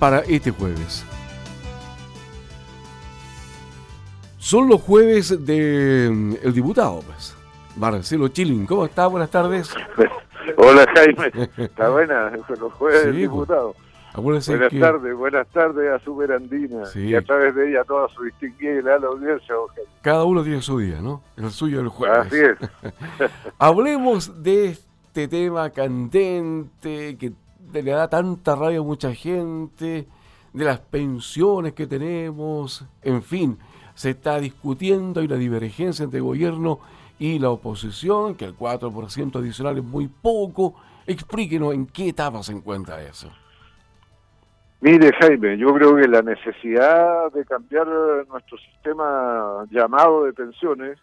para este jueves. Son los jueves del mm, el diputado, pues. Marcelo Chilling, ¿cómo está? Buenas tardes. Hola Jaime, está buena, los jueves del pues. diputado. buenas tardes, buenas tardes a Superandina y a través de ella toda su distinguida y la audiencia. Cada uno tiene su día, ¿no? El suyo el jueves. Así es. Hablemos de este tema candente que le da tanta rabia a mucha gente, de las pensiones que tenemos, en fin, se está discutiendo, hay una divergencia entre el gobierno y la oposición, que el 4% adicional es muy poco. Explíquenos en qué etapa se encuentra eso. Mire, Jaime, yo creo que la necesidad de cambiar nuestro sistema llamado de pensiones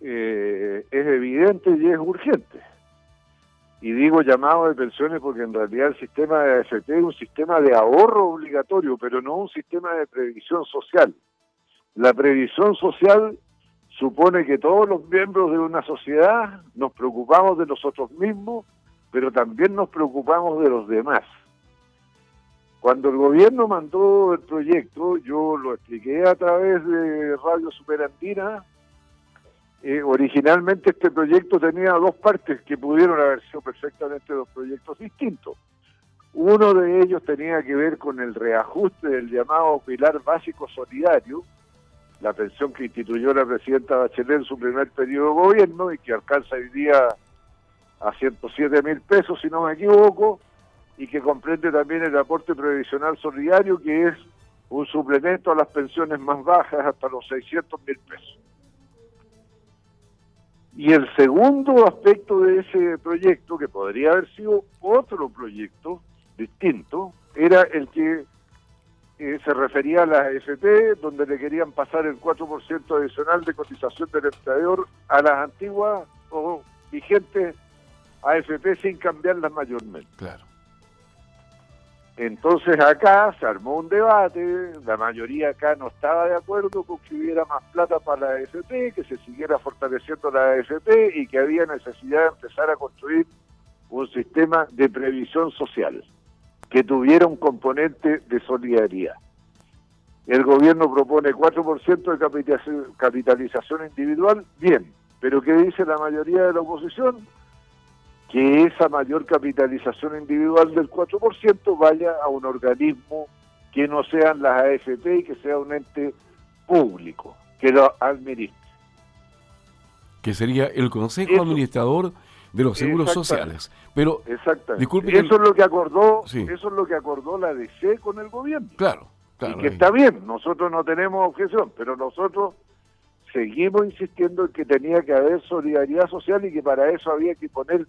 eh, es evidente y es urgente y digo llamado de pensiones porque en realidad el sistema de AFP es un sistema de ahorro obligatorio, pero no un sistema de previsión social. La previsión social supone que todos los miembros de una sociedad nos preocupamos de nosotros mismos, pero también nos preocupamos de los demás. Cuando el gobierno mandó el proyecto, yo lo expliqué a través de Radio Superandina, eh, originalmente este proyecto tenía dos partes que pudieron haber sido perfectamente dos proyectos distintos. Uno de ellos tenía que ver con el reajuste del llamado pilar básico solidario, la pensión que instituyó la presidenta Bachelet en su primer periodo de gobierno y que alcanza hoy día a 107 mil pesos, si no me equivoco, y que comprende también el aporte previsional solidario, que es un suplemento a las pensiones más bajas hasta los 600 mil pesos. Y el segundo aspecto de ese proyecto, que podría haber sido otro proyecto distinto, era el que eh, se refería a la AFP, donde le querían pasar el 4% adicional de cotización del empleador a las antiguas o vigentes AFP sin cambiarlas mayormente. Claro. Entonces acá se armó un debate, la mayoría acá no estaba de acuerdo con que hubiera más plata para la AFP, que se siguiera fortaleciendo la AFP y que había necesidad de empezar a construir un sistema de previsión social que tuviera un componente de solidaridad. El gobierno propone 4% de capitalización individual, bien, pero ¿qué dice la mayoría de la oposición? Que esa mayor capitalización individual del 4% vaya a un organismo que no sean las AFP y que sea un ente público, que lo administre. Que sería el Consejo Administrador de los Seguros Sociales. Pero, Exactamente. eso es lo que acordó, eso es lo que acordó la DC con el gobierno. Claro, claro. Y que está bien, nosotros no tenemos objeción, pero nosotros seguimos insistiendo en que tenía que haber solidaridad social y que para eso había que poner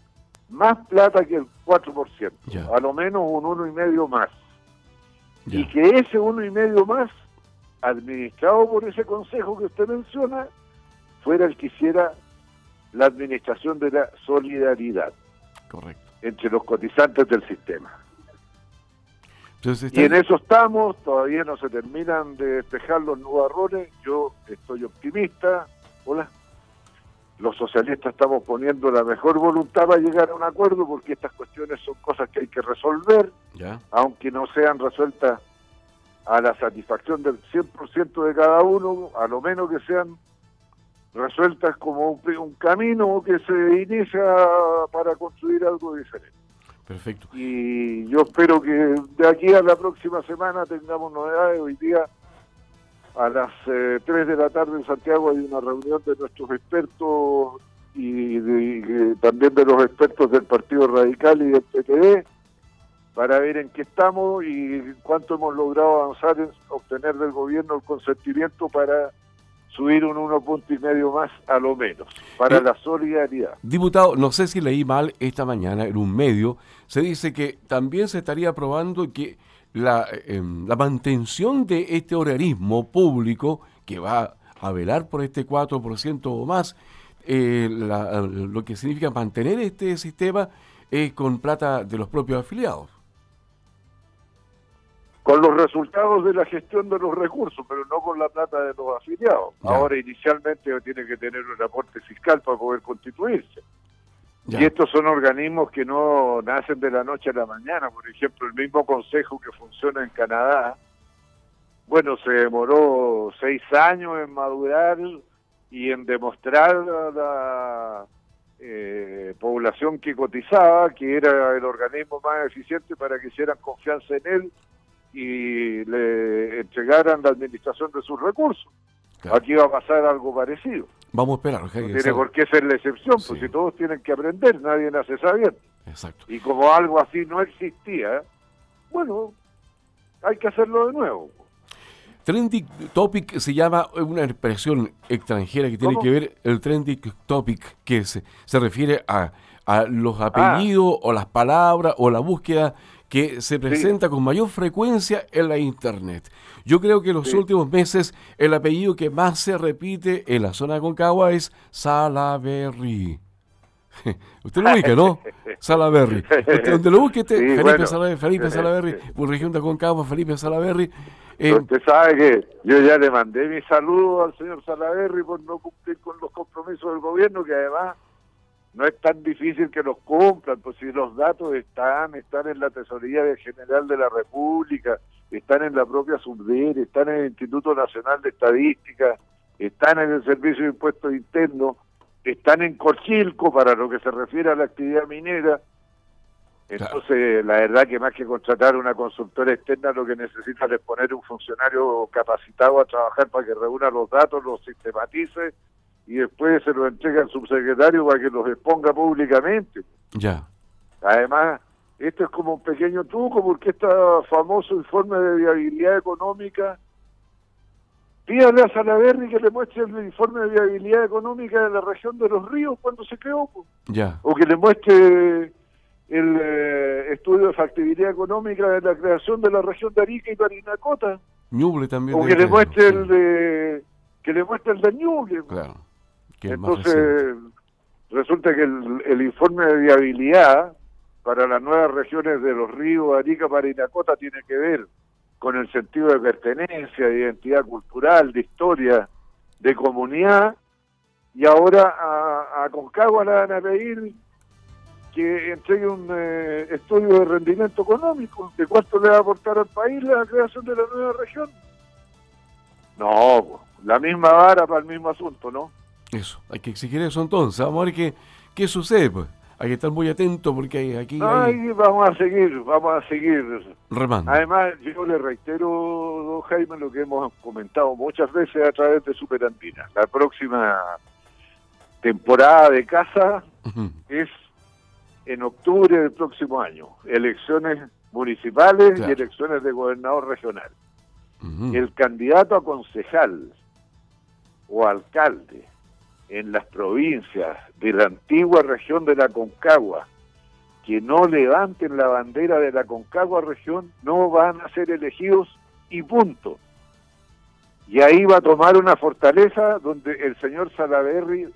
más plata que el 4%, a lo menos un uno y medio más. Y que ese uno y medio más, administrado por ese consejo que usted menciona, fuera el que hiciera la administración de la solidaridad Correcto. entre los cotizantes del sistema. Y en eso estamos, todavía no se terminan de despejar los nubarrones, yo estoy optimista. Hola los socialistas estamos poniendo la mejor voluntad para llegar a un acuerdo porque estas cuestiones son cosas que hay que resolver, aunque no sean resueltas a la satisfacción del 100% de cada uno, a lo menos que sean resueltas como un, camino que se inicia para construir algo diferente. Perfecto. Y yo espero que de aquí a la próxima semana tengamos novedades. Hoy día a las eh, 3 de la tarde en Santiago hay una reunión de nuestros expertos y, también de los expertos del Partido Radical y del PTD para ver en qué estamos y cuánto hemos logrado avanzar en obtener del gobierno el consentimiento para subir un uno punto y medio más a lo menos, para eh, la solidaridad. Diputado, no sé si leí mal esta mañana en un medio, se dice que también se estaría aprobando que la, em, la mantención de este organismo público que va a velar por este 4% o más, eh, lo que significa mantener este sistema es con plata de los propios afiliados. Con los resultados de la gestión de los recursos, pero no con la plata de los afiliados. Ahora inicialmente tiene que tener un aporte fiscal para poder constituirse. Y estos son organismos que no nacen de la noche a la mañana. Por ejemplo, el mismo consejo que funciona en Canadá, bueno, se demoró seis años en madurar y en demostrar a la eh, población que cotizaba que era el organismo más eficiente para que hicieran confianza en él y le entregaran la administración de sus recursos. Aquí va a pasar algo parecido. Vamos a esperar. No tiene por qué ser la excepción, porque si todos tienen que aprender, nadie nace sabiendo. Exacto. Y como algo así no existía, bueno, hay que hacerlo de nuevo. Trending topic se llama una expresión extranjera que tiene que ver el trending topic, que se, se refiere a, a los ah. apellidos o las palabras o la búsqueda que se presenta con mayor frecuencia en la Internet. Yo creo que en los últimos meses el apellido que más se repite en la zona de Concagua es Salaberry. Usted lo ubica, ¿no? Salaberry. donde lo busque, Felipe, Salaberry, Felipe Salaberry, por región de Concagua, Felipe Salaberry. Eh, usted sabe que yo ya le mandé mi saludo al señor Salaberry por no cumplir con los compromisos del gobierno, que además no es tan difícil que los cumplan, pues si los datos están, están en la Tesorería General de la República, están en la propia SUBDER, están en el Instituto Nacional de Estadística, están en el Servicio de Impuestos Internos, están en Corchilco para lo que se refiere a la actividad minera. Entonces, la verdad que más que contratar una consultora externa, lo que necesita es poner un funcionario capacitado a trabajar para que reúna los datos, los sistematice y después se lo entrega al subsecretario para que los exponga públicamente. Ya. Además, esto es como un pequeño truco porque este famoso informe de viabilidad económica, pídale a Salaverri que le muestre el informe de viabilidad económica de la región de los ríos cuando se creó. Ya. O que le muestre el eh, estudio de factibilidad económica de la creación de la región de Arica y Parinacota. Ñuble también. O que le muestre el de que le muestre el de Ñuble. Claro. Entonces, resulta que el, informe de viabilidad para las nuevas regiones de los ríos Arica, Parinacota tiene que ver con el sentido de pertenencia, de identidad cultural, de historia, de comunidad, y ahora a, a Concagua le van a pedir que entregue un eh, estudio de rendimiento económico, de cuánto le va a aportar al país la creación de la nueva región. No, la misma vara para el mismo asunto, ¿no? Eso, hay que exigir eso entonces. Vamos a ver qué, qué sucede, pues. Hay que estar muy atento porque aquí... Ay, vamos a seguir, vamos a seguir. Remando. Además, yo le reitero, don Jaime, lo que hemos comentado muchas veces a través de Superandina. La próxima temporada de casa es en octubre del próximo año. Elecciones municipales y elecciones de gobernador regional. El candidato a concejal o alcalde en las provincias de la antigua región de la Concagua que no levanten la bandera de la Concagua región no van a ser elegidos y punto. Y ahí va a tomar una fortaleza donde el señor Salaverry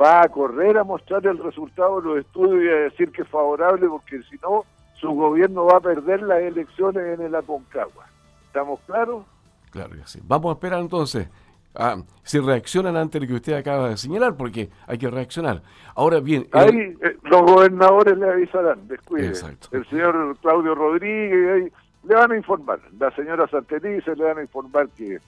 va a correr a mostrar el resultado de los estudios y a decir que es favorable porque si no su gobierno va a perder las elecciones en la Concagua. ¿Estamos claros? Claro que sí. Vamos a esperar entonces Ah, si reaccionan ante lo que usted acaba de señalar, porque hay que reaccionar. Ahora bien... Ahí eh, los gobernadores le avisarán, descuide. El señor Claudio Rodríguez, le van a informar. La señora Santelice le van a informar que,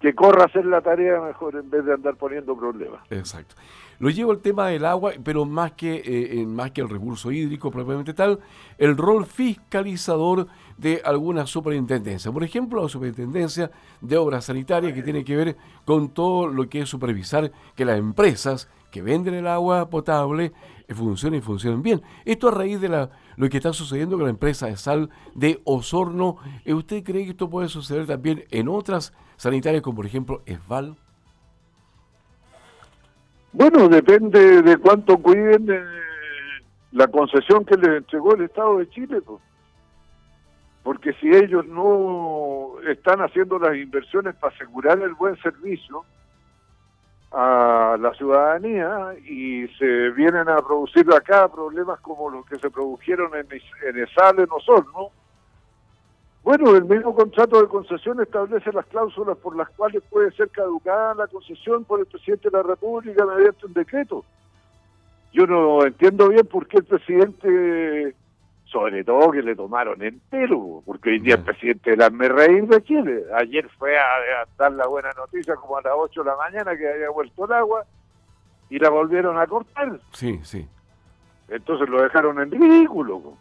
que corra a hacer la tarea mejor en vez de andar poniendo problemas. Exacto. Lo llevo el tema del agua, pero más que, eh, más que el recurso hídrico propiamente tal, el rol fiscalizador de alguna superintendencia. Por ejemplo, la superintendencia de obras sanitarias que tiene que ver con todo lo que es supervisar que las empresas que venden el agua potable eh, funcionen y funcionen bien. Esto a raíz de la, lo que está sucediendo con la empresa de sal de Osorno. Eh, ¿Usted cree que esto puede suceder también en otras sanitarias como por ejemplo Esval? Bueno, depende de cuánto cuiden eh, la concesión que les entregó el Estado de Chile. Pues porque si ellos no están haciendo las inversiones para asegurar el buen servicio la ciudadanía y se vienen a producir acá problemas como los que se produjeron en, en Esal, en Osorno, bueno, el mismo contrato de concesión establece las cláusulas por las cuales puede ser caducada la concesión por el presidente de la República mediante un decreto. yo no entiendo bien por qué el presidente, sobre todo que le tomaron el pelo, porque hoy día el presidente de la reír de Chile. Ayer fue a, dar la buena noticia como a las 8 de la mañana que había vuelto el agua y la volvieron a cortar. Sí, sí. Entonces lo dejaron en ridículo.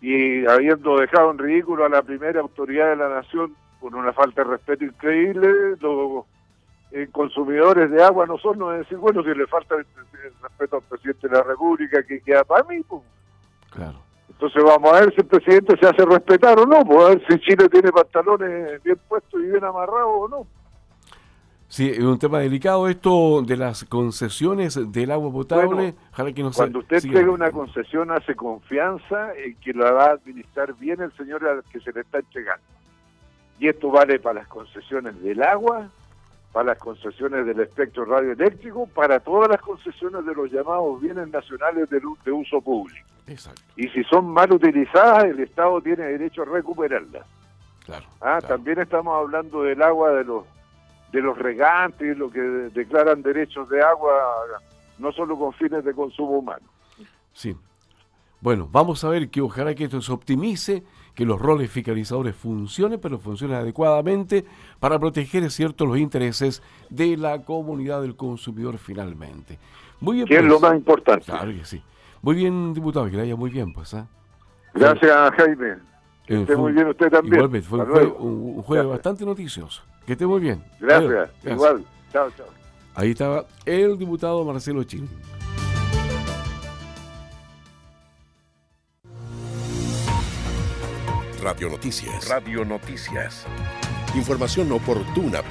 Y habiendo dejado en ridículo a la primera autoridad de la nación con una falta de respeto increíble, los eh, consumidores de agua no son no decir, bueno, si le falta el, respeto al presidente de la República, que queda para mí? Pues. Claro. Entonces vamos a ver si el presidente se hace respetar o no, pues a ver si Chile tiene pantalones bien puestos y bien amarrados o no. Sí, es un tema delicado esto de las concesiones del agua potable. que cuando usted tenga una concesión, hace confianza en que la va a administrar bien el señor al que se le está entregando. Y esto vale para las concesiones del agua, para las concesiones del espectro radioeléctrico, para todas las concesiones de los llamados bienes nacionales de, de uso público. Exacto. Y si son mal utilizadas, el Estado tiene derecho a recuperarlas. Claro, ah, También estamos hablando del agua de los de los regantes, lo que declaran derechos de agua, no solo con fines de consumo humano. Sí. Bueno, vamos a ver que ojalá que esto se optimice, que los roles fiscalizadores funcionen, pero funcionen adecuadamente para proteger, es cierto, los intereses de la comunidad del consumidor finalmente. Muy bien. Que es lo pues. más importante. Claro que sí. Muy bien, diputado, que le haya muy bien, pues. ¿ah? Gracias, Jaime. Que esté muy bien usted también. Igualmente, fue un jueves, bastante noticioso. Que esté muy bien. Gracias. Igual. Chao, chao. Ahí estaba el diputado Marcelo Chin. Radio Noticias. Radio Noticias. Información oportuna.